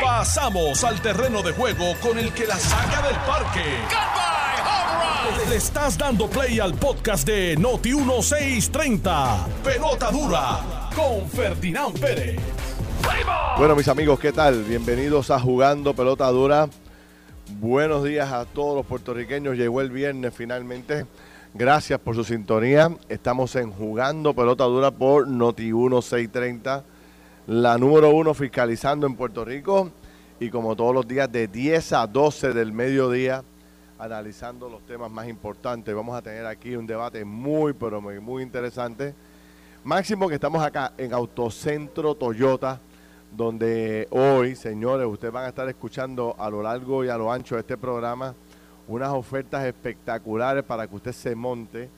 Pasamos al terreno de juego con el que la saca del parque. Le estás dando play al podcast de Noti 1630. Pelota dura con Ferdinand Pérez. Bueno, mis amigos, ¿qué tal? Bienvenidos a Jugando Pelota Dura. Buenos días a todos los puertorriqueños. Llegó el viernes finalmente. Gracias por su sintonía. Estamos en Jugando Pelota Dura por Noti 1630, la número uno fiscalizando en Puerto Rico. Y como todos los días, de 10 a 12 del mediodía, analizando los temas más importantes. Vamos a tener aquí un debate muy, pero muy, muy interesante. Máximo que estamos acá en Autocentro Toyota, donde hoy, señores, ustedes van a estar escuchando a lo largo y a lo ancho de este programa unas ofertas espectaculares para que usted se monte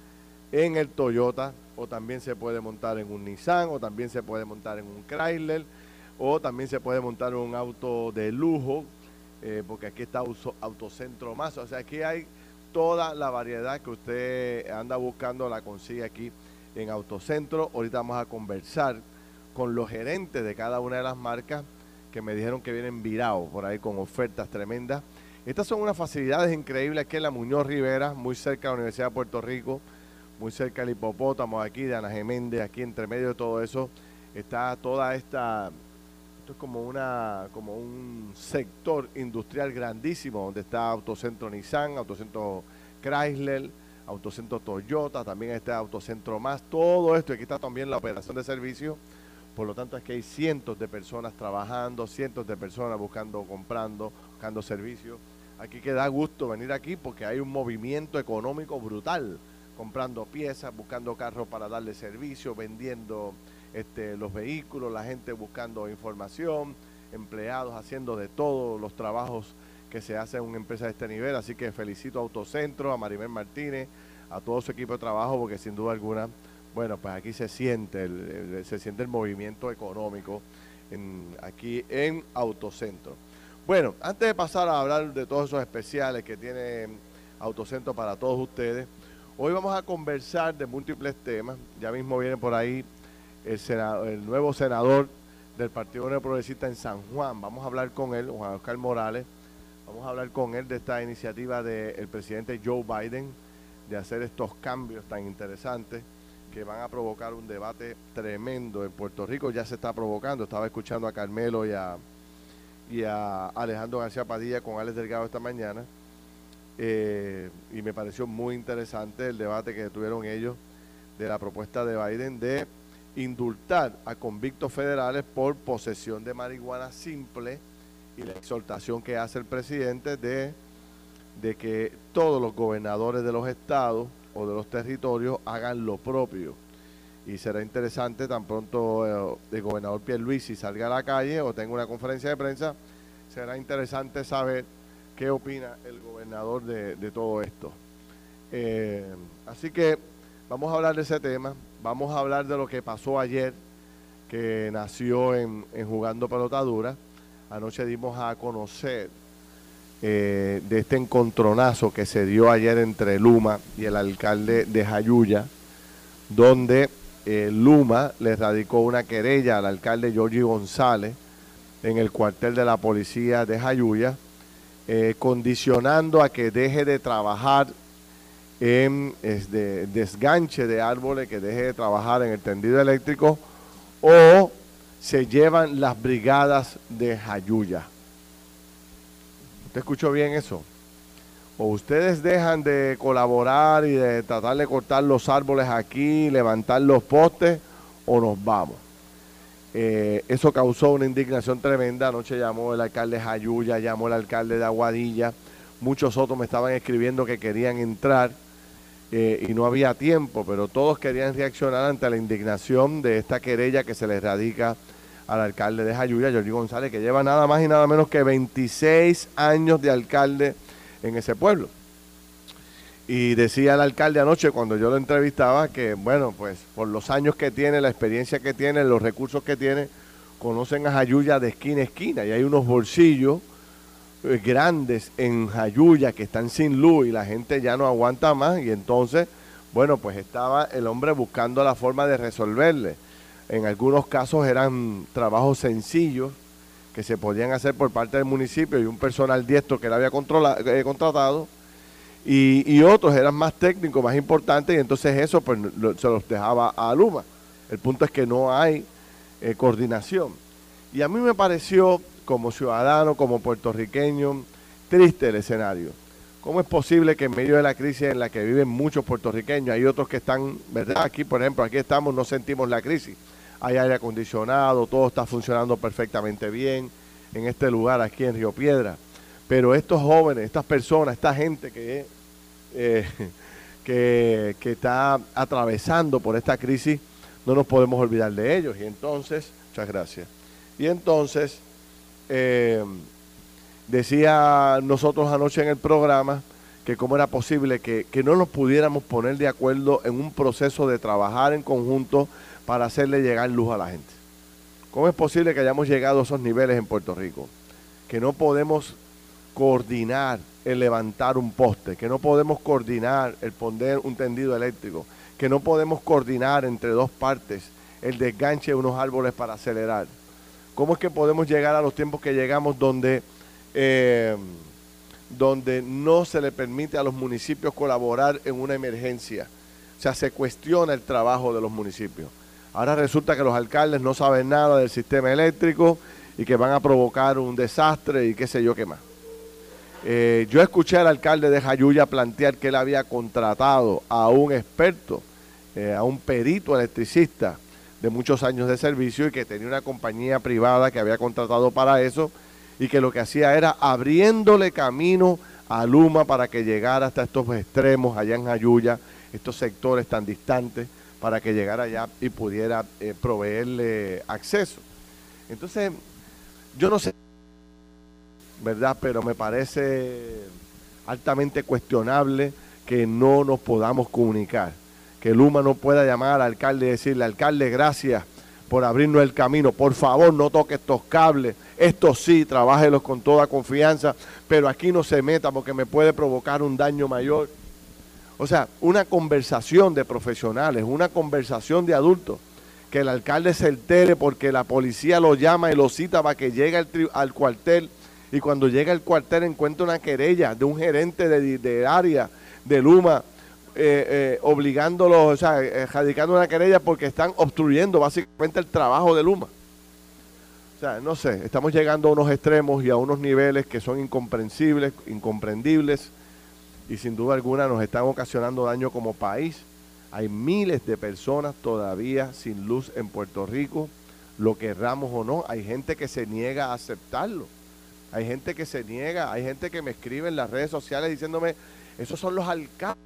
en el Toyota o también se puede montar en un Nissan o también se puede montar en un Chrysler o también se puede montar un auto de lujo eh, porque aquí está Autocentro Más. O sea, aquí hay toda la variedad que usted anda buscando, la consigue aquí en Autocentro. Ahorita vamos a conversar con los gerentes de cada una de las marcas que me dijeron que vienen virados por ahí con ofertas tremendas. Estas son unas facilidades increíbles aquí en la Muñoz Rivera, muy cerca de la Universidad de Puerto Rico, muy cerca del hipopótamo aquí, de Ana Geméndez, aquí entre medio de todo eso, está toda esta, esto es como una, como un sector industrial grandísimo, donde está Autocentro Nissan, Autocentro Chrysler, Autocentro Toyota, también está Autocentro Más, todo esto, aquí está también la operación de servicio, por lo tanto es que hay cientos de personas trabajando, cientos de personas buscando, comprando, buscando servicios Aquí que da gusto venir aquí porque hay un movimiento económico brutal, comprando piezas, buscando carros para darle servicio, vendiendo este, los vehículos, la gente buscando información, empleados haciendo de todos los trabajos que se hacen en una empresa de este nivel. Así que felicito a Autocentro, a Maribel Martínez, a todo su equipo de trabajo, porque sin duda alguna, bueno, pues aquí se siente el, se siente el movimiento económico aquí en Autocentro. Bueno, antes de pasar a hablar de todos esos especiales que tiene Autocentro para todos ustedes, hoy vamos a conversar de múltiples temas. Ya mismo viene por ahí el, nuevo senador del Partido Unido Progresista en San Juan. Vamos a hablar con él, Juan Oscar Morales. Vamos a hablar con él de esta iniciativa del presidente Joe Biden de hacer estos cambios tan interesantes que van a provocar un debate tremendo en Puerto Rico. Ya se está provocando. Estaba escuchando a Carmelo y a y a Alejandro García Padilla con Alex Delgado esta mañana. Eh, y me pareció muy interesante el debate que tuvieron ellos de la propuesta de Biden de indultar a convictos federales por posesión de marihuana simple y la exhortación que hace el presidente de, de que todos los gobernadores de los estados o de los territorios hagan lo propio. Y será interesante tan pronto eh, el gobernador Pierluisi salga a la calle o tenga una conferencia de prensa, será interesante saber qué opina el gobernador de, todo esto. Eh, así que vamos a hablar de ese tema, vamos a hablar de lo que pasó ayer, que nació en, Jugando Pelotadura. Anoche dimos a conocer eh, de este encontronazo que se dio ayer entre Luma y el alcalde de Jayuya, donde eh, Luma le radicó una querella al alcalde Giorgi González en el cuartel de la policía de Jayuya, eh, condicionando a que deje de trabajar en desganche de árboles, que deje de trabajar en el tendido eléctrico, o se llevan las brigadas de Jayuya. ¿Usted escuchó bien eso? o ustedes dejan de colaborar y de tratar de cortar los árboles aquí, levantar los postes, o nos vamos. Eh, eso causó una indignación tremenda. Anoche llamó el alcalde Jayuya, llamó el alcalde de Aguadilla. Muchos otros me estaban escribiendo que querían entrar eh, y no había tiempo, pero todos querían reaccionar ante la indignación de esta querella que se les radica al alcalde de Jayuya, Jorge González, que lleva nada más y nada menos que 26 años de alcalde en ese pueblo. Y decía el alcalde anoche cuando yo lo entrevistaba que, bueno, pues por los años que tiene, la experiencia que tiene, los recursos que tiene, conocen a Jayuya de esquina a esquina. Y hay unos bolsillos eh, grandes en Jayuya que están sin luz y la gente ya no aguanta más. Y entonces, bueno, pues estaba el hombre buscando la forma de resolverle. En algunos casos eran trabajos sencillos que se podían hacer por parte del municipio y un personal diestro que él había eh, contratado, y, otros eran más técnicos, más importantes, y entonces eso pues, se los dejaba a Luma. El punto es que no hay eh, coordinación. Y a mí me pareció, como ciudadano, como puertorriqueño, triste el escenario. ¿Cómo es posible que en medio de la crisis en la que viven muchos puertorriqueños, hay otros que están, ¿verdad? Aquí, por ejemplo, aquí estamos, no sentimos la crisis. Hay aire acondicionado, todo está funcionando perfectamente bien en este lugar, aquí en Río Piedra. Pero estos jóvenes, estas personas, esta gente que eh, que, está atravesando por esta crisis, no nos podemos olvidar de ellos. Y entonces, muchas gracias. Y entonces, eh, decía nosotros anoche en el programa que cómo era posible que, que, no nos pudiéramos poner de acuerdo en un proceso de trabajar en conjunto para hacerle llegar luz a la gente. ¿Cómo es posible que hayamos llegado a esos niveles en Puerto Rico? Que no podemos coordinar el levantar un poste, que no podemos coordinar el poner un tendido eléctrico, que no podemos coordinar entre dos partes el desganche de unos árboles para acelerar. ¿Cómo es que podemos llegar a los tiempos que llegamos donde, eh, donde no se le permite a los municipios colaborar en una emergencia? O sea, se cuestiona el trabajo de los municipios. Ahora resulta que los alcaldes no saben nada del sistema eléctrico y que van a provocar un desastre y qué sé yo qué más. Eh, yo escuché al alcalde de Jayuya plantear que él había contratado a un experto, eh, a un perito electricista de muchos años de servicio y que tenía una compañía privada que había contratado para eso y que lo que hacía era abriéndole camino a Luma para que llegara hasta estos extremos allá en Jayuya, estos sectores tan distantes, para que llegara allá y pudiera eh, proveerle acceso. Entonces, yo no sé ¿verdad? Pero me parece altamente cuestionable que no nos podamos comunicar. Que Luma no pueda llamar al alcalde y decirle, alcalde, gracias por abrirnos el camino. Por favor, no toque estos cables. Esto sí, trabájelos con toda confianza, pero aquí no se meta porque me puede provocar un daño mayor. O sea, una conversación de profesionales, una conversación de adultos, que el alcalde se entere porque la policía lo llama y lo cita para que llegue al, al cuartel y cuando llega al cuartel encuentra una querella de un gerente de, área de Luma eh, eh, obligándolo, o sea, eh, radicando una querella porque están obstruyendo básicamente el trabajo de Luma. O sea, no sé, estamos llegando a unos extremos y a unos niveles que son incomprensibles, incomprendibles y sin duda alguna nos están ocasionando daño como país. Hay miles de personas todavía sin luz en Puerto Rico, lo querramos o no, hay gente que se niega a aceptarlo. Hay gente que se niega, hay gente que me escribe en las redes sociales diciéndome, esos son los alcaldes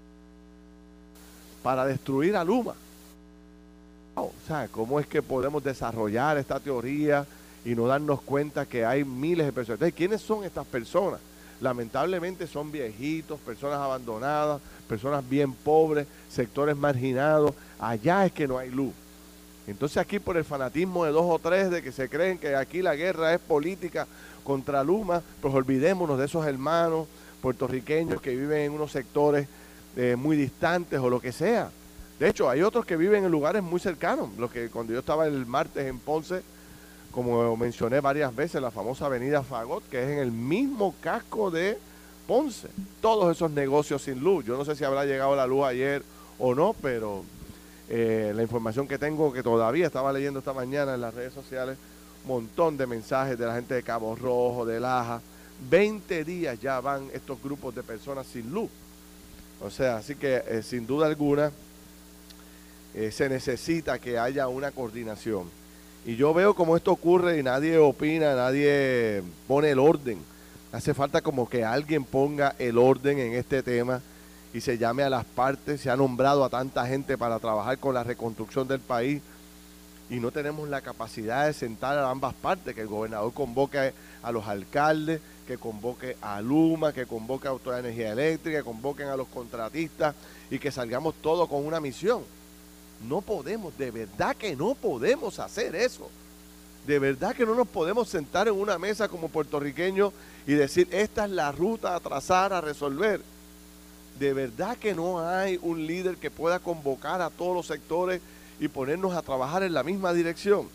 para destruir a Luma. O sea, ¿cómo es que podemos desarrollar esta teoría y no darnos cuenta que hay miles de personas? Entonces, ¿quiénes son estas personas? Lamentablemente son viejitos, personas abandonadas, personas bien pobres, sectores marginados. Allá es que no hay luz. Entonces aquí por el fanatismo de dos o tres de que se creen que aquí la guerra es política contra Luma, pues olvidémonos de esos hermanos puertorriqueños que viven en unos sectores eh, muy distantes o lo que sea. De hecho, hay otros que viven en lugares muy cercanos. Lo que cuando yo estaba el martes en Ponce, como mencioné varias veces, la famosa avenida Fagot, que es en el mismo casco de Ponce. Todos esos negocios sin luz. Yo no sé si habrá llegado la luz ayer o no, pero eh, la información que tengo, que todavía estaba leyendo esta mañana en las redes sociales, montón de mensajes de la gente de Cabo Rojo, de Laja. 20 días ya van estos grupos de personas sin luz. O sea, así que eh, sin duda alguna eh, se necesita que haya una coordinación. Y yo veo como esto ocurre y nadie opina, nadie pone el orden. Hace falta como que alguien ponga el orden en este tema y se llame a las partes. Se ha nombrado a tanta gente para trabajar con la reconstrucción del país y no tenemos la capacidad de sentar a ambas partes, que el gobernador convoque a los alcaldes, que convoque a Luma, que convoque a Autoridad de Energía Eléctrica, que convoquen a los contratistas y que salgamos todos con una misión. No podemos, de verdad que no podemos hacer eso. De verdad que no nos podemos sentar en una mesa como puertorriqueños y decir, esta es la ruta a trazar, a resolver. De verdad que no hay un líder que pueda convocar a todos los sectores y ponernos a trabajar en la misma dirección.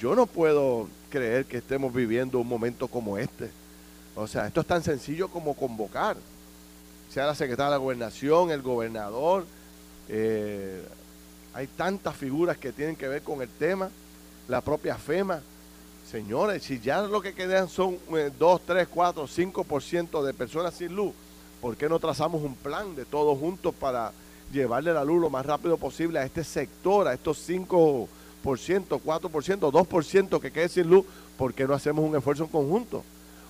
Yo no puedo creer que estemos viviendo un momento como este. O sea, esto es tan sencillo como convocar, sea la secretaria de la gobernación, el gobernador, eh, hay tantas figuras que tienen que ver con el tema, la propia FEMA. Señores, si ya lo que quedan son 2, 3, 4, 5% de personas sin luz, ¿por qué no trazamos un plan de todos juntos para llevarle la luz lo más rápido posible a este sector, a estos 5%, 4%, 2% que quede sin luz? ¿Por qué no hacemos un esfuerzo en conjunto?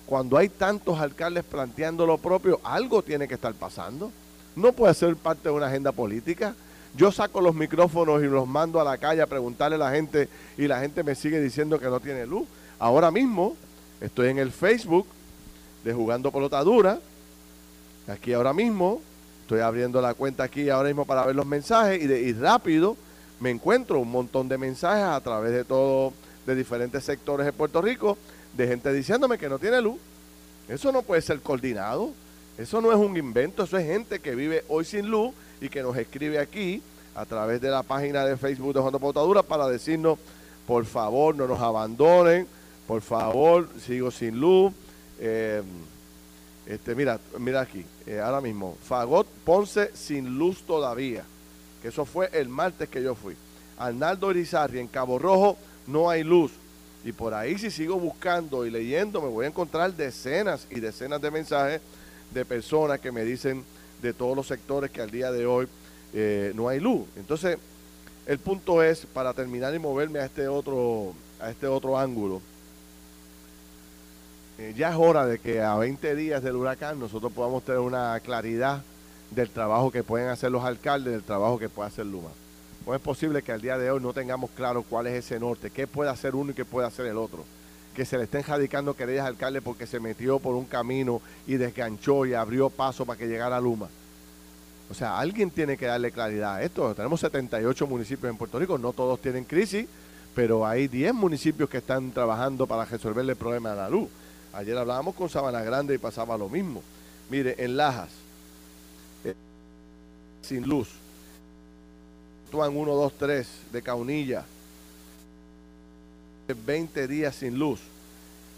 Cuando hay tantos alcaldes planteando lo propio, algo tiene que estar pasando. No puede ser parte de una agenda política. Yo saco los micrófonos y los mando a la calle a preguntarle a la gente y la gente me sigue diciendo que no tiene luz. Ahora mismo estoy en el Facebook de Jugando Pelotadura. Aquí ahora mismo estoy abriendo la cuenta aquí ahora mismo para ver los mensajes y, de, rápido me encuentro un montón de mensajes a través de todo, de diferentes sectores de Puerto Rico, de gente diciéndome que no tiene luz. Eso no puede ser coordinado. Eso no es un invento, eso es gente que vive hoy sin luz y que nos escribe aquí a través de la página de Facebook de Juan Potadura para decirnos, por favor, no nos abandonen, por favor, sigo sin luz. Eh, este, mira, mira aquí, eh, ahora mismo, Fagot Ponce sin luz todavía, que eso fue el martes que yo fui. Arnaldo Irizarri en Cabo Rojo no hay luz. Y por ahí si sigo buscando y leyendo me voy a encontrar decenas y decenas de mensajes de personas que me dicen de todos los sectores que al día de hoy eh, no hay luz. Entonces, el punto es, para terminar y moverme a este otro, a este otro ángulo, eh, ya es hora de que a 20 días del huracán nosotros podamos tener una claridad del trabajo que pueden hacer los alcaldes, del trabajo que puede hacer Luma. ¿Cómo es posible que al día de hoy no tengamos claro cuál es ese norte? ¿Qué puede hacer uno y qué puede hacer el otro? que se le estén radicando querellas al alcalde porque se metió por un camino y desganchó y abrió paso para que llegara Luma. O sea, alguien tiene que darle claridad a esto. Tenemos 78 municipios en Puerto Rico, no todos tienen crisis, pero hay 10 municipios que están trabajando para resolverle el problema de la luz. Ayer hablábamos con Sabana Grande y pasaba lo mismo. Mire, en Lajas, eh, sin luz, actúan 1, 2, 3 de Caunilla, 20 días sin luz.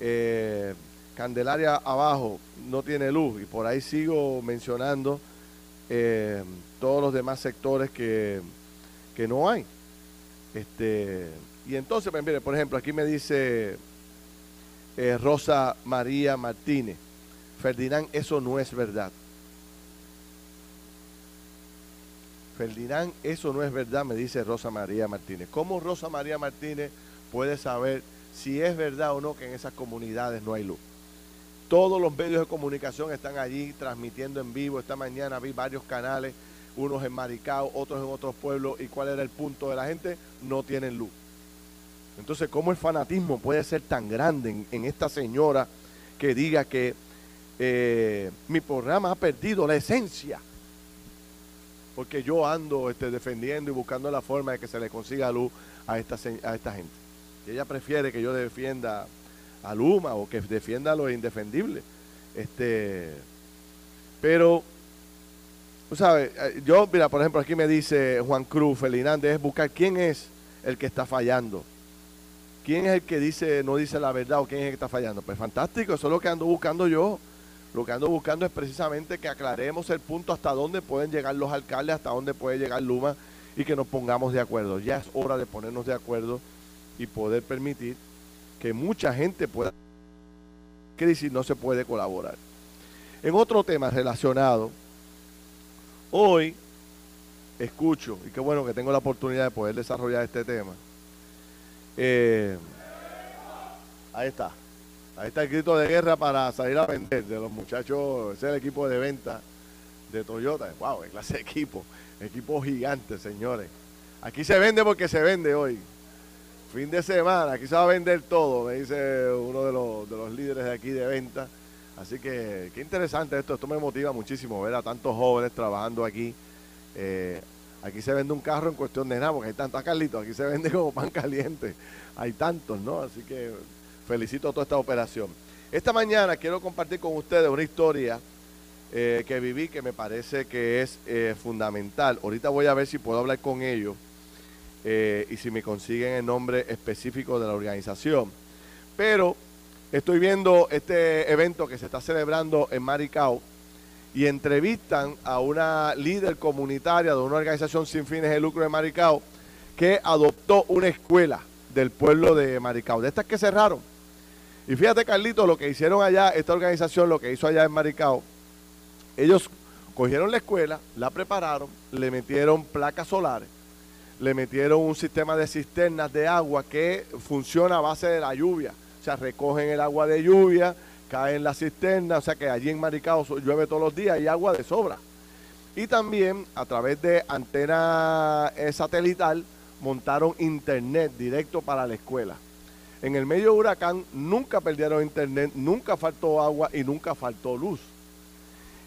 Eh, Candelaria abajo no tiene luz y por ahí sigo mencionando eh, todos los demás sectores que, no hay. Este, y entonces, pues, mire, por ejemplo, aquí me dice eh, Rosa María Martínez, Ferdinand, eso no es verdad. Ferdinand, eso no es verdad, me dice Rosa María Martínez. ¿Cómo Rosa María Martínez puede saber si es verdad o no que en esas comunidades no hay luz. Todos los medios de comunicación están allí transmitiendo en vivo. Esta mañana vi varios canales, unos en Maricao, otros en otros pueblos. ¿Y cuál era el punto de la gente? No tienen luz. Entonces, ¿cómo el fanatismo puede ser tan grande en, esta señora que diga que eh, mi programa ha perdido la esencia? Porque yo ando este, defendiendo y buscando la forma de que se le consiga luz a esta, a esta gente ella prefiere que yo defienda a Luma o que defienda lo indefendible. Este, pero, tú sabes, eh, yo, mira, por ejemplo, aquí me dice Juan Cruz, Felinández, es buscar quién es el que está fallando. ¿Quién es el que dice, no dice la verdad o quién es el que está fallando? Pues fantástico, eso es lo que ando buscando yo. Lo que ando buscando es precisamente que aclaremos el punto hasta dónde pueden llegar los alcaldes, hasta dónde puede llegar Luma y que nos pongamos de acuerdo. Ya es hora de ponernos de acuerdo y poder permitir que mucha gente pueda crisis no se puede colaborar. En otro tema relacionado, hoy escucho, y qué bueno que tengo la oportunidad de poder desarrollar este tema. Eh, ahí está. Ahí está el grito de guerra para salir a vender de los muchachos. Ese es el equipo de venta de Toyota. ¡Wow! qué clase de equipo! Equipo gigante, señores. Aquí se vende porque se vende hoy. Fin de semana, aquí se va a vender todo, me dice uno de los, de los líderes de aquí de venta. Así que qué interesante esto, esto me motiva muchísimo ver a tantos jóvenes trabajando aquí. Eh, aquí se vende un carro en cuestión de nada, porque hay tantos, Carlitos, aquí se vende como pan caliente. Hay tantos, ¿no? Así que felicito toda esta operación. Esta mañana quiero compartir con ustedes una historia eh, que viví que me parece que es eh, fundamental. Ahorita voy a ver si puedo hablar con ellos eh, y si me consiguen el nombre específico de la organización. Pero estoy viendo este evento que se está celebrando en Maricao y entrevistan a una líder comunitaria de una organización sin fines de lucro de Maricao que adoptó una escuela del pueblo de Maricao, de estas que cerraron. Y fíjate, Carlito, lo que hicieron allá, esta organización, lo que hizo allá en Maricao, ellos cogieron la escuela, la prepararon, le metieron placas solares, le metieron un sistema de cisternas de agua que funciona a base de la lluvia. O sea, recogen el agua de lluvia, cae en la cisterna, o sea que allí en Maricao llueve todos los días y agua de sobra. Y también a través de antena eh, satelital montaron internet directo para la escuela. En el medio huracán nunca perdieron internet, nunca faltó agua y nunca faltó luz.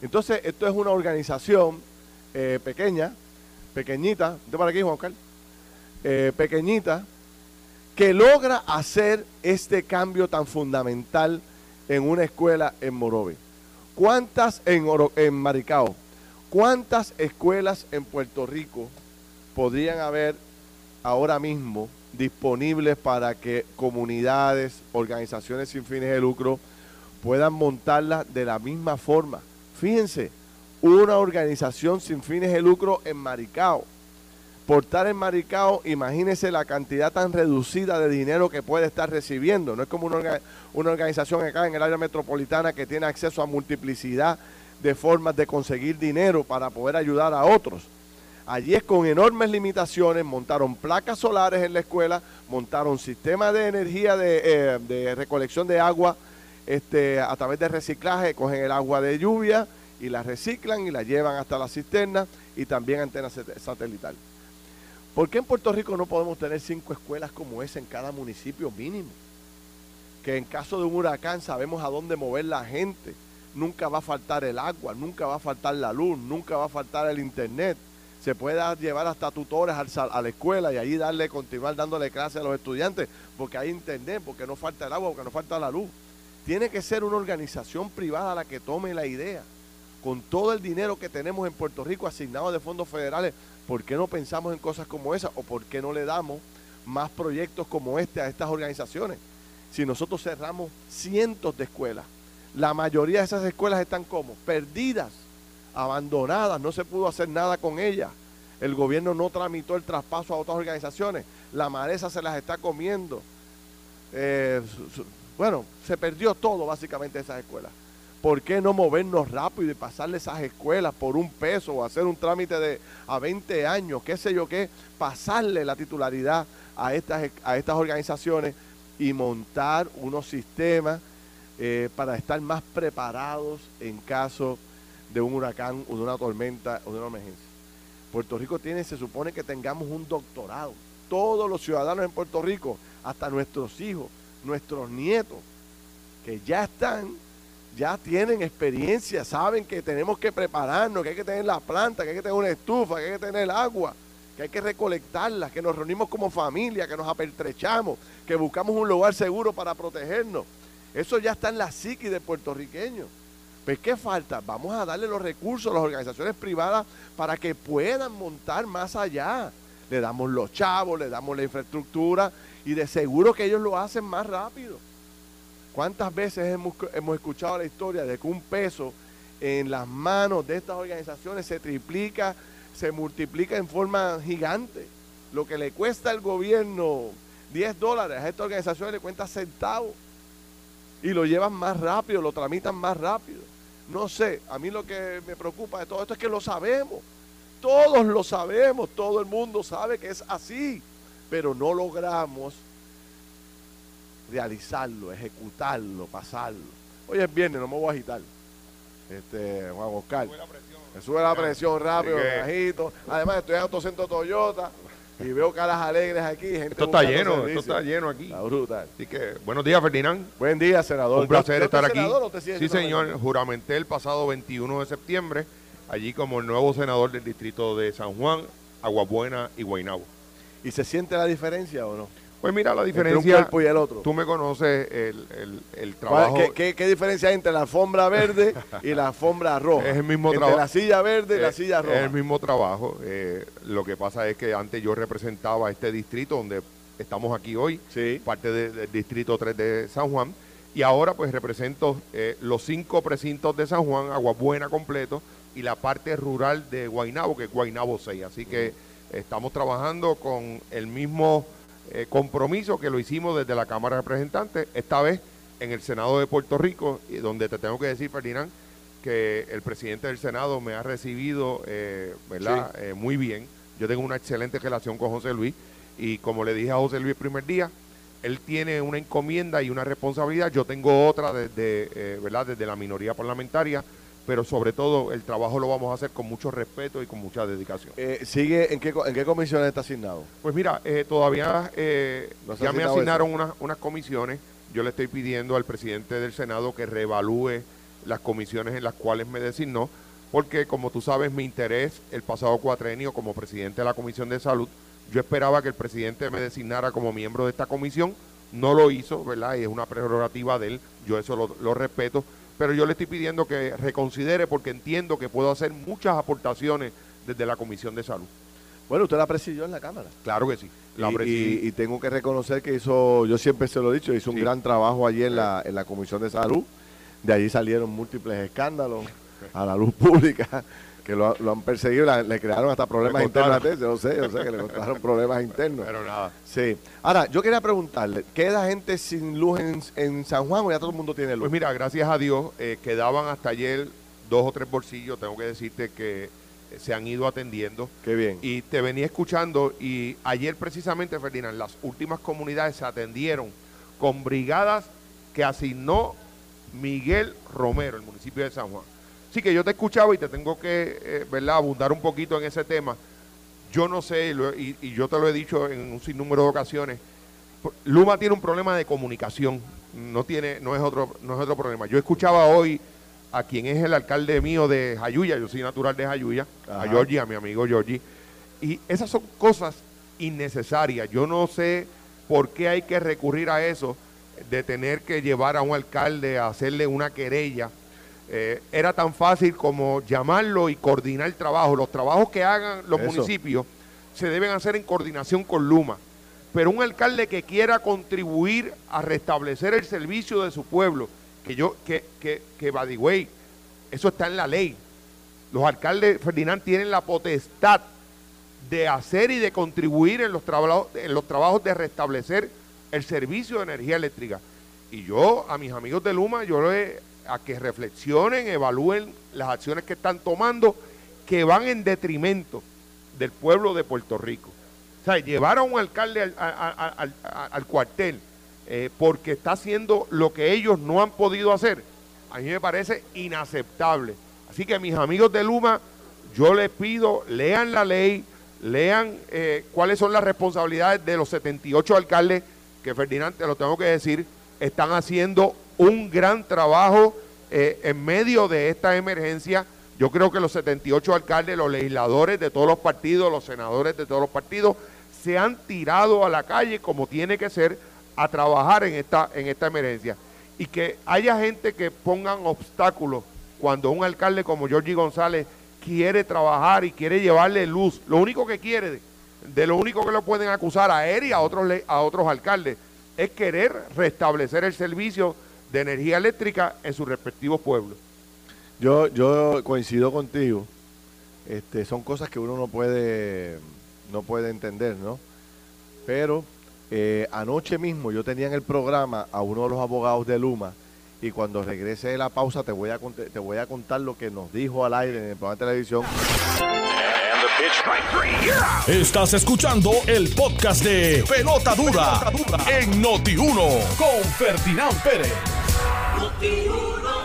Entonces, esto es una organización eh, pequeña, pequeñita, de para aquí, Juan eh, pequeñita, que logra hacer este cambio tan fundamental en una escuela en Morovi. ¿Cuántas en, en Maricao? ¿Cuántas escuelas en Puerto Rico podrían haber ahora mismo disponibles para que comunidades, organizaciones sin fines de lucro puedan montarlas de la misma forma? Fíjense, una organización sin fines de lucro en Maricao por estar en Maricao, imagínese la cantidad tan reducida de dinero que puede estar recibiendo. No es como una, organización acá en el área metropolitana que tiene acceso a multiplicidad de formas de conseguir dinero para poder ayudar a otros. Allí es con enormes limitaciones, montaron placas solares en la escuela, montaron sistemas de energía de, eh, de recolección de agua este, a través de reciclaje, cogen el agua de lluvia y la reciclan y la llevan hasta la cisterna y también antenas satelital. ¿Por qué en Puerto Rico no podemos tener cinco escuelas como esa en cada municipio mínimo? Que en caso de un huracán sabemos a dónde mover la gente. Nunca va a faltar el agua, nunca va a faltar la luz, nunca va a faltar el internet. Se puede llevar hasta tutores a la escuela y allí darle, continuar dándole clases a los estudiantes, porque hay internet, porque no falta el agua, porque no falta la luz. Tiene que ser una organización privada la que tome la idea. Con todo el dinero que tenemos en Puerto Rico asignado de fondos federales, ¿por qué no pensamos en cosas como esas o por qué no le damos más proyectos como este a estas organizaciones? Si nosotros cerramos cientos de escuelas, la mayoría de esas escuelas están como perdidas, abandonadas, no se pudo hacer nada con ellas. El gobierno no tramitó el traspaso a otras organizaciones, la maleza se las está comiendo. Eh, bueno, se perdió todo básicamente esas escuelas. ¿Por qué no movernos rápido y pasarle esas escuelas por un peso o hacer un trámite de a 20 años, qué sé yo qué, pasarle la titularidad a estas, a estas organizaciones y montar unos sistemas eh, para estar más preparados en caso de un huracán o de una tormenta o de una emergencia? Puerto Rico tiene, se supone que tengamos un doctorado. Todos los ciudadanos en Puerto Rico, hasta nuestros hijos, nuestros nietos, que ya están ya tienen experiencia, saben que tenemos que prepararnos, que hay que tener la planta, que hay que tener una estufa, que hay que tener agua, que hay que recolectarla, que nos reunimos como familia, que nos apertrechamos, que buscamos un lugar seguro para protegernos. Eso ya está en la psiqui de puertorriqueños. Pues, ¿qué falta? Vamos a darle los recursos a las organizaciones privadas para que puedan montar más allá. Le damos los chavos, le damos la infraestructura y de seguro que ellos lo hacen más rápido. ¿Cuántas veces hemos, escuchado la historia de que un peso en las manos de estas organizaciones se triplica, se multiplica en forma gigante? Lo que le cuesta al gobierno 10 dólares a estas organizaciones le cuenta centavos. Y lo llevan más rápido, lo tramitan más rápido. No sé, a mí lo que me preocupa de todo esto es que lo sabemos. Todos lo sabemos, todo el mundo sabe que es así, pero no logramos realizarlo, ejecutarlo, pasarlo. Hoy es viernes, no me voy a agitar. Este, Juan Oscar. Me sube la presión rápido, bajito. Además, estoy en Autocentro Toyota y veo caras alegres aquí. esto está lleno, esto está lleno aquí. Está brutal. Así que, buenos días, Ferdinand. Buen día, senador. Un placer estar aquí. sí, señor. Juramenté el pasado 21 de septiembre, allí como el nuevo senador del distrito de San Juan, Aguabuena y Guaynabo. ¿Y se siente la diferencia o no? Pues mira la diferencia. un cuerpo y el otro. Tú me conoces el, trabajo. ¿Qué, diferencia hay entre la alfombra verde y la alfombra roja? Es el mismo trabajo. la silla verde y la silla roja. Es el mismo trabajo. Eh, lo que pasa es que antes yo representaba este distrito donde estamos aquí hoy, parte del Distrito 3 de San Juan, y ahora pues represento eh, los cinco precintos de San Juan, Agua Buena completo, y la parte rural de Guainabo, que es Guainabo 6. Así que estamos trabajando con el mismo eh, compromiso que lo hicimos desde la Cámara de Representantes, esta vez en el Senado de Puerto Rico, y donde te tengo que decir, Ferdinand, que el presidente del Senado me ha recibido eh, ¿verdad? Eh, muy bien. Yo tengo una excelente relación con José Luis y como le dije a José Luis el primer día, él tiene una encomienda y una responsabilidad, yo tengo otra desde, ¿verdad? desde la minoría parlamentaria pero sobre todo el trabajo lo vamos a hacer con mucho respeto y con mucha dedicación. Eh, ¿Sigue en qué, en qué comisiones está asignado? Pues mira, eh, todavía eh, ya me asignaron unas, unas comisiones. Yo le estoy pidiendo al presidente del Senado que reevalúe las comisiones en las cuales me designó, porque como tú sabes, mi interés el pasado cuatrenio como presidente de la Comisión de Salud, yo esperaba que el presidente me designara como miembro de esta comisión, no lo hizo, ¿verdad? Y es una prerrogativa de él, yo eso lo, lo respeto, pero yo le estoy pidiendo que reconsidere porque entiendo que puedo hacer muchas aportaciones desde la Comisión de Salud. Bueno, usted la presidió en la Cámara. Claro que sí. y, tengo que reconocer que hizo, yo siempre se lo he dicho, hizo un gran trabajo allí en la, en la Comisión de Salud. De allí salieron múltiples escándalos a la luz pública que lo, han perseguido, le crearon hasta problemas internos. Yo sé, yo sé que le costaron problemas internos. Pero nada. Sí. Ahora, yo quería preguntarle, ¿queda gente sin luz en, San Juan o ya todo el mundo tiene luz? Pues mira, gracias a Dios, eh, quedaban hasta ayer dos o tres bolsillos, tengo que decirte que eh, se han ido atendiendo. Qué bien. Y te venía escuchando y ayer precisamente, Ferdinand, las últimas comunidades se atendieron con brigadas que asignó Miguel Romero, el municipio de San Juan. Sí que yo te escuchaba y te tengo que, eh, ¿verdad?, abundar un poquito en ese tema. Yo no sé, y, yo te lo he dicho en un sinnúmero de ocasiones, Luma tiene un problema de comunicación, no, tiene, no, es otro, no es otro problema. Yo escuchaba hoy a quien es el alcalde mío de Jayuya, yo soy natural de Jayuya, a Georgie, a mi amigo Georgie, y esas son cosas innecesarias. Yo no sé por qué hay que recurrir a eso de tener que llevar a un alcalde a hacerle una querella eh, era tan fácil como llamarlo y coordinar el trabajo. Los trabajos que hagan los municipios se deben hacer en coordinación con Luma. Pero un alcalde que quiera contribuir a restablecer el servicio de su pueblo, que yo, que, que, que by the way, eso está en la ley. Los alcaldes, Ferdinand, tienen la potestad de hacer y de contribuir en los, trabajos, en los trabajos de restablecer el servicio de energía eléctrica. Y yo, a mis amigos de Luma, yo lo he a que reflexionen, evalúen las acciones que están tomando que van en detrimento del pueblo de Puerto Rico. O sea, llevar a un alcalde al, cuartel eh, porque está haciendo lo que ellos no han podido hacer, a mí me parece inaceptable. Así que mis amigos de Luma, yo les pido, lean la ley, lean eh, cuáles son las responsabilidades de los 78 alcaldes, que Ferdinand, te lo tengo que decir, están haciendo un gran trabajo eh, en medio de esta emergencia. Yo creo que los 78 alcaldes, los legisladores de todos los partidos, los senadores de todos los partidos, se han tirado a la calle como tiene que ser a trabajar en esta, en esta emergencia. Y que haya gente que pongan obstáculos cuando un alcalde como Georgie González quiere trabajar y quiere llevarle luz. Lo único que quiere, de, lo único que lo pueden acusar a él y a otros, a otros alcaldes, es querer restablecer el servicio de energía eléctrica en sus respectivos pueblos. Yo, yo coincido contigo. Este, son cosas que uno no puede, no puede entender, ¿no? Pero eh, anoche mismo yo tenía en el programa a uno de los abogados de Luma y cuando regrese de la pausa te voy a, te voy a contar lo que nos dijo al aire en el programa de televisión. Estás escuchando el podcast de Pelota Dura, en Noti1 con Ferdinand Pérez.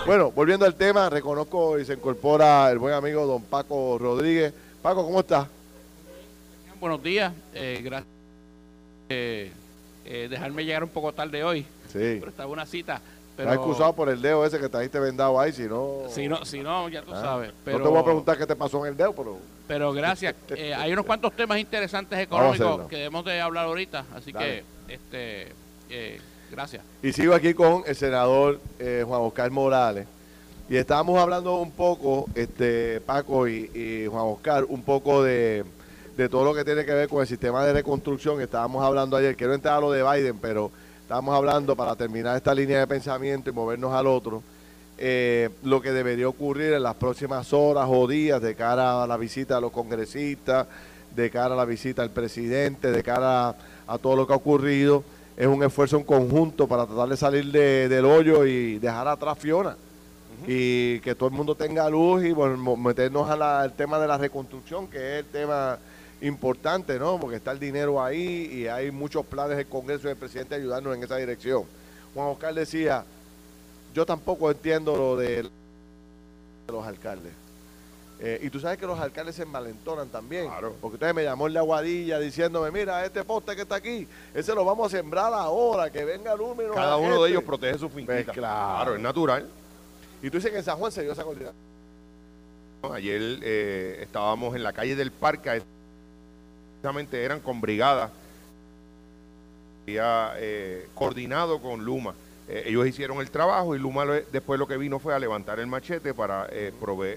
Bueno, volviendo al tema, reconozco y se incorpora el buen amigo don Paco Rodríguez. Paco, ¿cómo estás? Buenos días, eh, gracias eh, eh, dejarme llegar un poco tarde hoy. Sí. Pero estaba una cita. Pero, Estás excusado por el dedo ese que trajiste vendado ahí, si no... Si no, si no ya tú ah. sabes. Pero, no te voy a preguntar qué te pasó en el dedo, pero... Pero gracias. hay unos cuantos temas interesantes económicos que debemos de hablar ahorita, así que este gracias. Y sigo aquí con el senador Juan Oscar Morales. Y estábamos hablando un poco, este Paco y, Juan Oscar, un poco de, de todo lo que tiene que ver con el sistema de reconstrucción estábamos hablando ayer. Quiero entrar a lo de Biden, pero estábamos hablando para terminar esta línea de pensamiento y movernos al otro. Eh, lo que debería ocurrir en las próximas horas o días de cara a la visita de los congresistas, de cara a la visita del presidente, de cara a, todo lo que ha ocurrido. Es un esfuerzo en conjunto para tratar de salir del hoyo y dejar atrás Fiona. Y que todo el mundo tenga luz y bueno, meternos al tema de la reconstrucción, que es el tema importante, ¿no? Porque está el dinero ahí y hay muchos planes del Congreso y del presidente ayudarnos en esa dirección. Juan Oscar decía, yo tampoco entiendo lo de los alcaldes. Eh, y tú sabes que los alcaldes se envalentonan también. Claro. Porque usted me llamó el de Aguadilla diciéndome, mira, este poste que está aquí, ese lo vamos a sembrar ahora, que venga el húmero. Cada uno de ellos protege su finca. Pues claro. es natural. Y tú dices que en San Juan se dio esa coordinación. Ayer eh, estábamos en la calle del parque, precisamente eran con brigadas, había eh, coordinado con Luma. Eh, ellos hicieron el trabajo y Luma después lo que vino fue a levantar el machete para eh,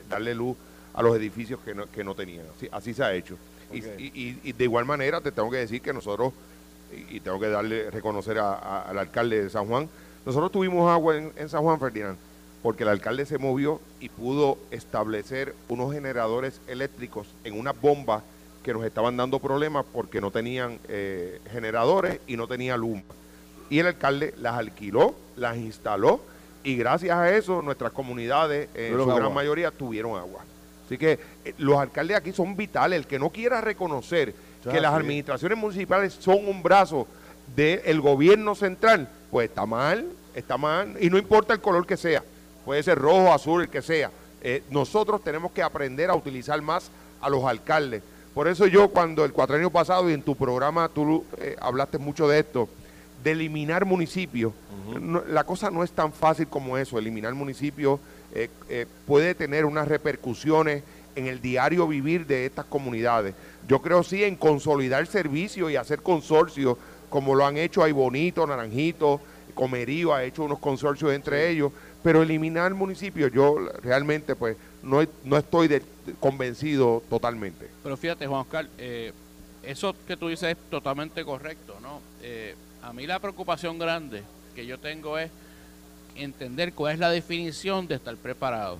darle luz a los edificios que no, que no tenían. Así, se ha hecho. Y, de igual manera te tengo que decir que nosotros, y, tengo que darle, reconocer al alcalde de San Juan, nosotros tuvimos agua en, en San Juan, Ferdinand, porque el alcalde se movió y pudo establecer unos generadores eléctricos en una bomba que nos estaban dando problemas porque no tenían eh, generadores y no tenía luz y el alcalde las alquiló, las instaló y gracias a eso nuestras comunidades en su gran mayoría tuvieron agua. Así que eh, los alcaldes aquí son vitales. El que no quiera reconocer que las administraciones municipales son un brazo del gobierno central, pues está mal, está mal. Y no importa el color que sea, puede ser rojo, azul, el que sea. Eh, nosotros tenemos que aprender a utilizar más a los alcaldes. Por eso yo cuando el cuatrenio pasado y en tu programa tú eh, hablaste mucho de esto, de eliminar municipios. la cosa no es tan fácil como eso. Eliminar municipios eh, eh, puede tener unas repercusiones en el diario vivir de estas comunidades. Yo creo sí en consolidar servicios y hacer consorcios, como lo han hecho ahí Bonito, Naranjito, Comerío ha hecho unos consorcios entre ellos, pero eliminar municipios yo realmente pues no, no estoy convencido totalmente. Pero fíjate Juan Oscar, eh, eso que tú dices es totalmente correcto, ¿no? a mí la preocupación grande que yo tengo es entender cuál es la definición de estar preparado.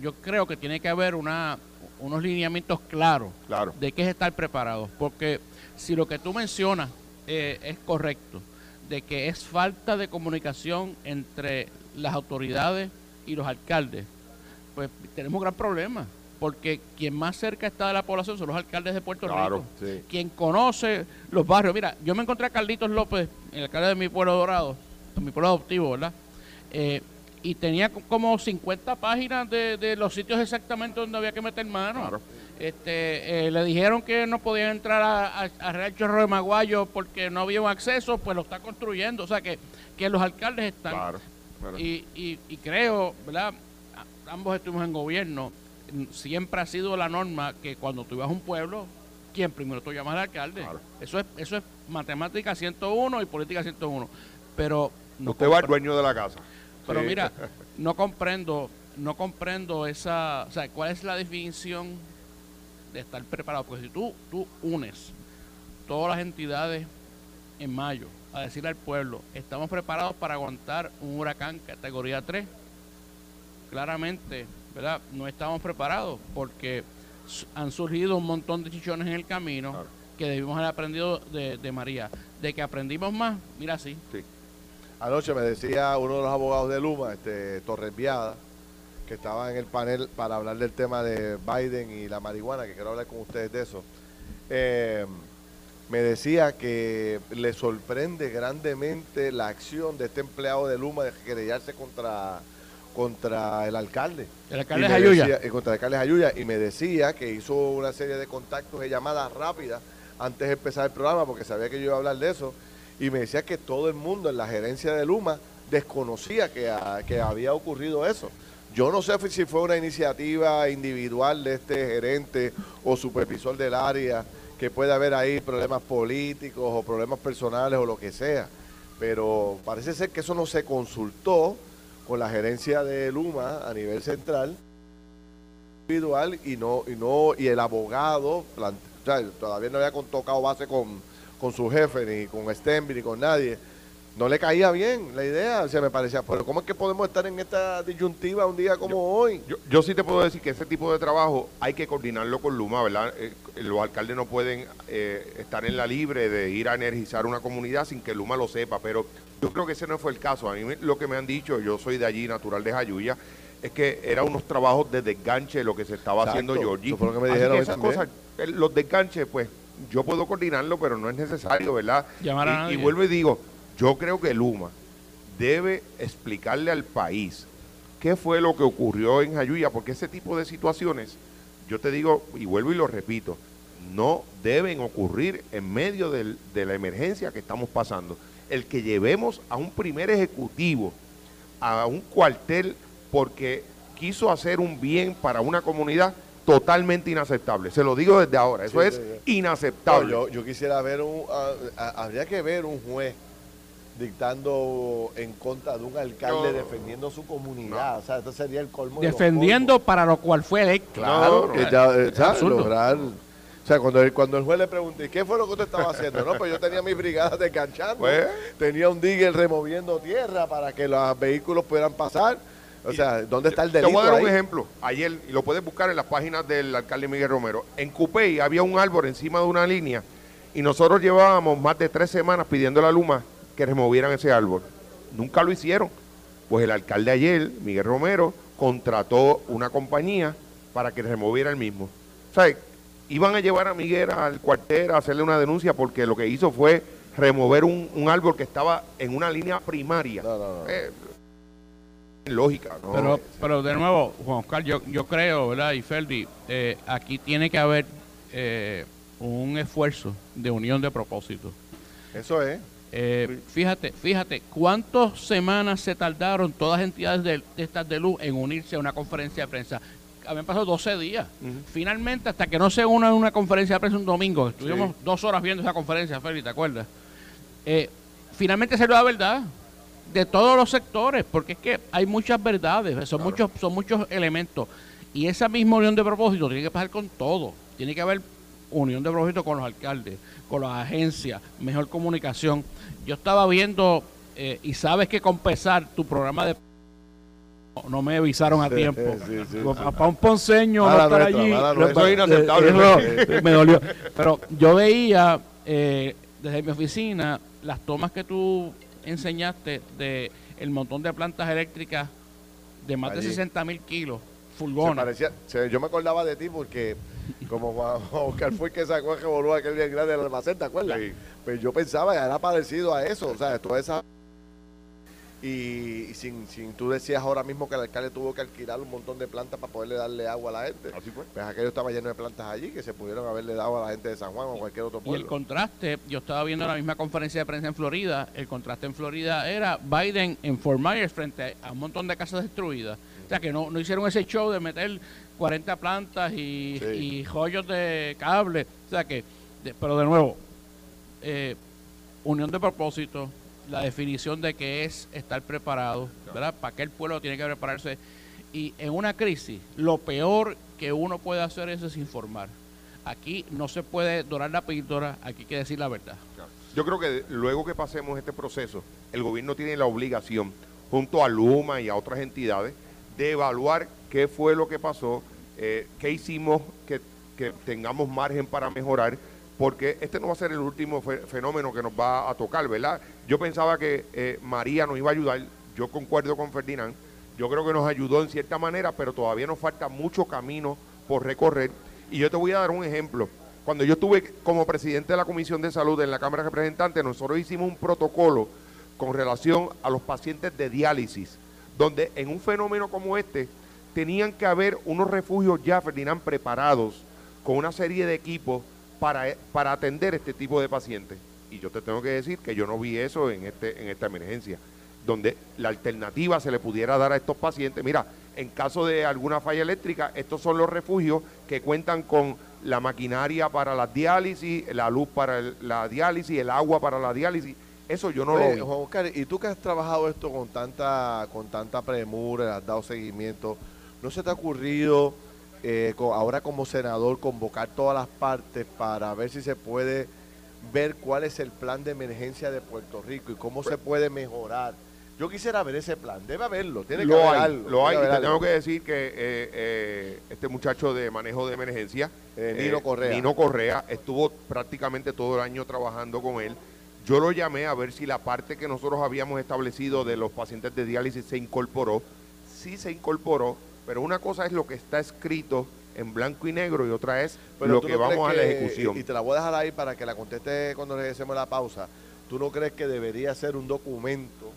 yo, creo que tiene que haber una, unos lineamientos claros de qué es estar preparado. Porque si lo que tú mencionas eh, es correcto, de que es falta de comunicación entre las autoridades y los alcaldes, pues tenemos un gran problema porque quien más cerca está de la población son los alcaldes de Puerto Rico. Quien conoce los barrios. Mira, yo me encontré a Carlitos López, el alcalde de mi pueblo dorado, mi pueblo adoptivo, ¿verdad? Eh, y tenía como 50 páginas de, los sitios exactamente donde había que meter mano. Este, eh, le dijeron que no podían entrar a, a, Real Chorro de Maguayo porque no había un acceso, pues lo está construyendo. O sea que, que los alcaldes están. Y, y, y creo, ¿verdad? Ambos estuvimos en gobierno siempre ha sido la norma que cuando tú ibas a un pueblo, quien primero tú llamas al alcalde. Eso es eso es matemática 101 y política 101. Pero no usted va al dueño de la casa. Pero mira, no comprendo, no comprendo esa, o sea, ¿cuál es la definición de estar preparado? Porque si tú tú unes todas las entidades en mayo a decirle al pueblo, estamos preparados para aguantar un huracán categoría 3. Claramente ¿verdad? No estamos preparados porque han surgido un montón de chichones en el camino que debimos haber aprendido de, María. De que aprendimos más, mira sí. sí. Anoche me decía uno de los abogados de Luma, este Torres Viada, que estaba en el panel para hablar del tema de Biden y la marihuana, que quiero hablar con ustedes de eso. Eh, me decía que le sorprende grandemente la acción de este empleado de Luma de querellarse contra contra el alcalde. El alcalde Ayuya. Eh, contra el alcalde Ayuya. Y me decía que hizo una serie de contactos y llamadas rápidas antes de empezar el programa, porque sabía que yo iba a hablar de eso. Y me decía que todo el mundo en la gerencia de Luma desconocía que, que había ocurrido eso. Yo no sé si fue una iniciativa individual de este gerente o supervisor del área, que puede haber ahí problemas políticos o problemas personales o lo que sea. Pero parece ser que eso no se consultó con la gerencia de Luma a nivel central individual y no y no y el abogado todavía no había tocado base con, con su jefe ni con Stenby ni con nadie no le caía bien la idea, o sea, me parecía, pero ¿cómo es que podemos estar en esta disyuntiva un día como hoy? Yo, sí te puedo decir que ese tipo de trabajo hay que coordinarlo con Luma, ¿verdad? Eh, los alcaldes no pueden eh, estar en la libre de ir a energizar una comunidad sin que Luma lo sepa, pero yo creo que ese no fue el caso. A mí lo que me han dicho, yo soy de allí, natural de Jayuya, es que eran unos trabajos de desganche lo que se estaba haciendo Georgie. Eso lo que me dijeron esas cosas, los desganches, pues yo puedo coordinarlo, pero no es necesario, ¿verdad? y, y vuelvo y digo, yo creo que Luma debe explicarle al país qué fue lo que ocurrió en Jayuya, porque ese tipo de situaciones, yo te digo y vuelvo y lo repito, no deben ocurrir en medio de la emergencia que estamos pasando. El que llevemos a un primer ejecutivo a un cuartel porque quiso hacer un bien para una comunidad totalmente inaceptable. Se lo digo desde ahora, eso es inaceptable. yo, quisiera ver un, habría que ver un juez dictando en contra de un alcalde defendiendo su comunidad. O sea, esto sería el colmo. Defendiendo para lo cual fue electo. Claro, que ya, lograr. O sea, cuando el, cuando el juez le pregunté, ¿qué fue lo que usted estaba haciendo? No, pues yo tenía mis brigadas desganchando, pues. tenía un digger removiendo tierra para que los vehículos pudieran pasar. O sea, ¿dónde está el delito? Te voy a dar un ejemplo. Ayer, y lo puedes buscar en las páginas del alcalde Miguel Romero. En Cupey había un árbol encima de una línea y nosotros llevábamos más de tres semanas pidiendo la luma que removieran ese árbol. Nunca lo hicieron. Pues el alcalde ayer, Miguel Romero, contrató una compañía para que removiera el mismo. O sea, iban a llevar a Miguel al cuartel a hacerle una denuncia porque lo que hizo fue remover un, árbol que estaba en una línea primaria. Eh, lógica, ¿no? Pero, pero de nuevo, Juan Oscar, yo, yo creo, ¿verdad? Y Ferdi, eh, aquí tiene que haber eh, un esfuerzo de unión de propósito. Eso es. Eh, fíjate, fíjate, ¿cuántas semanas se tardaron todas las entidades de, estas de luz en unirse a una conferencia de prensa? Habían pasado 12 días. Finalmente, hasta que no se una en una conferencia de prensa un domingo, estuvimos dos horas viendo esa conferencia, Félix, ¿te acuerdas? Eh, finalmente salió la verdad de todos los sectores, porque es que hay muchas verdades, son, muchos, son muchos elementos. Y esa misma unión de propósito tiene que pasar con todo. Tiene que haber unión de propósito con los alcaldes, con las agencias, mejor comunicación. Yo estaba viendo, eh, y sabes que compensar tu programa de no me avisaron a tiempo. Para un ponceño no estar allí. me dolió. Pero yo veía eh, desde mi oficina las tomas que tú enseñaste de el montón de plantas eléctricas de más de 60 mil kilos, fulgona. yo me acordaba de ti porque como Oscar fue que sacó el revolú aquel bien grande del almacén, ¿te acuerdas? Pues yo pensaba que era parecido a eso, o sea, toda esa... Y, sin, sin, tú decías ahora mismo que el alcalde tuvo que alquilar un montón de plantas para poderle darle agua a la gente. Así fue. Pues aquello estaba lleno de plantas allí que se pudieron haberle dado a la gente de San Juan o cualquier otro pueblo. Y el contraste, yo estaba viendo la misma conferencia de prensa en Florida, el contraste en Florida era Biden en Fort Myers frente a un montón de casas destruidas. O sea, que no, no hicieron ese show de meter 40 plantas y, joyos de cable. O sea que, pero de nuevo, eh, unión de propósito, la definición de qué es estar preparado, ¿verdad? ¿Para qué el pueblo tiene que prepararse? Y en una crisis, lo peor que uno puede hacer es desinformar. Aquí no se puede dorar la píldora, aquí hay que decir la verdad. Yo creo que luego que pasemos este proceso, el gobierno tiene la obligación, junto a Luma y a otras entidades, de evaluar qué fue lo que pasó, eh, qué hicimos que, tengamos margen para mejorar, porque este no va a ser el último fenómeno que nos va a tocar, ¿verdad? Yo pensaba que eh, María nos iba a ayudar, yo concuerdo con Ferdinand, yo creo que nos ayudó en cierta manera, pero todavía nos falta mucho camino por recorrer. Y yo te voy a dar un ejemplo. Cuando yo estuve como presidente de la Comisión de Salud en la Cámara de Representantes, nosotros hicimos un protocolo con relación a los pacientes de diálisis, donde en un fenómeno como este, tenían que haber unos refugios ya, Ferdinand, preparados con una serie de equipos para, para atender este tipo de pacientes. Y yo te tengo que decir que yo no vi eso en, este, en esta emergencia, donde la alternativa se le pudiera dar a estos pacientes. Mira, en caso de alguna falla eléctrica, estos son los refugios que cuentan con la maquinaria para la diálisis, la luz para la diálisis, el agua para la diálisis. Eso yo no lo vi. Juan Oscar, y tú que has trabajado esto con tanta, con tanta premura, has dado seguimiento, ¿No se te ha ocurrido eh, ahora como senador, convocar todas las partes para ver si se puede ver cuál es el plan de emergencia de Puerto Rico y cómo se puede mejorar. Yo quisiera ver ese plan, debe haberlo, tiene que lo haber hay, algo. lo hay. Y que te tengo que decir que eh, eh, este muchacho de manejo de emergencia, Eh, Nino Correa. Nino Correa, estuvo prácticamente todo el año trabajando con él. Yo lo llamé a ver si la parte que nosotros habíamos establecido de los pacientes de diálisis se incorporó. Sí se incorporó, pero una cosa es lo que está escrito en blanco y negro y otra es Pero lo que no vamos a la ejecución. Y, y te la voy a dejar ahí para que la conteste cuando regresemos a la pausa. ¿Tú no crees que debería ser un documento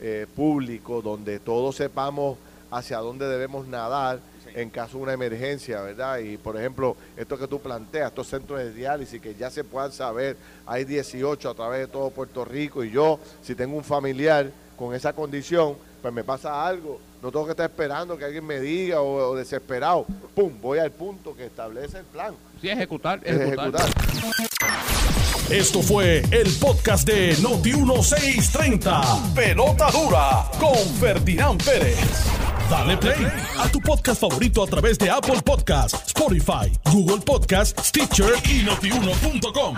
eh, público donde todos sepamos hacia dónde debemos nadar en caso de una emergencia, verdad? Y por ejemplo, esto que tú planteas, estos centros de diálisis que ya se puedan saber, hay 18 a través de todo Puerto Rico y yo, si tengo un familiar con esa condición, pues me pasa algo, no tengo que estar esperando que alguien me diga o, o desesperado, pum, voy al punto que establece el plan. Sí, ejecutar, ejecutar. ejecutar. Esto fue el podcast de Noti1630. Pelota dura con Ferdinand Pérez. Dale play a tu podcast favorito a través de Apple Podcasts, Spotify, Google Podcasts, Stitcher y notiuno.com.